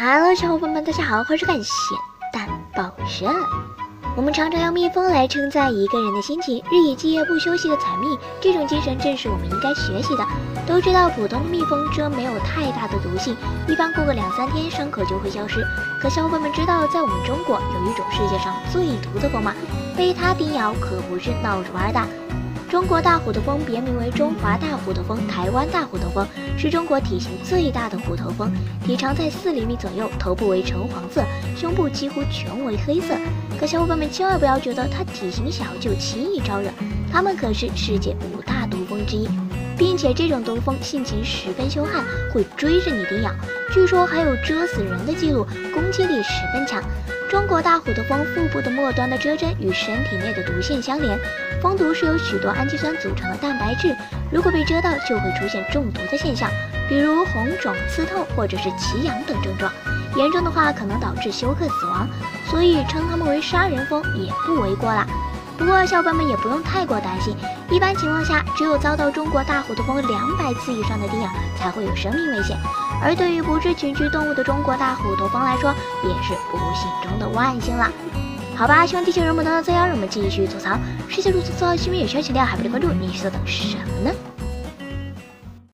Hello，小伙伴们，大家好，欢迎收看咸蛋报社。我们常常用蜜蜂来称赞一个人的心情，日以继夜不休息的采蜜，这种精神正是我们应该学习的。都知道普通的蜜蜂蛰没有太大的毒性，一般过个两三天伤口就会消失。可小伙伴们知道，在我们中国有一种世界上最毒的蜂吗？被它叮咬可不是闹着玩的。中国大虎头蜂别名为中华大虎头蜂、台湾大虎头蜂，是中国体型最大的虎头蜂，体长在四厘米左右，头部为橙黄色，胸部几乎全为黑色。可小伙伴们千万不要觉得它体型小就轻易招惹，它们可是世界五大毒蜂之一，并且这种毒蜂性情十分凶悍，会追着你叮咬，据说还有蛰死人的记录，攻击力十分强。中国大虎头蜂腹部的末端的蛰针与身体内的毒腺相连，蜂毒是由许多氨基酸组成的蛋白质，如果被蛰到，就会出现中毒的现象，比如红肿、刺痛或者是奇痒等症状，严重的话可能导致休克死亡，所以称它们为杀人蜂也不为过啦。不过小伙伴们也不用太过担心，一般情况下，只有遭到中国大虎头蜂两百次以上的叮咬，才会有生命危险。而对于不知群居动物的中国大虎头蜂来说，也是不幸中的万幸了。好吧，希望地球人们能到这样，让我们继续吐槽。世界如此错，新闻有消息料还不点关注，你是在等什么呢？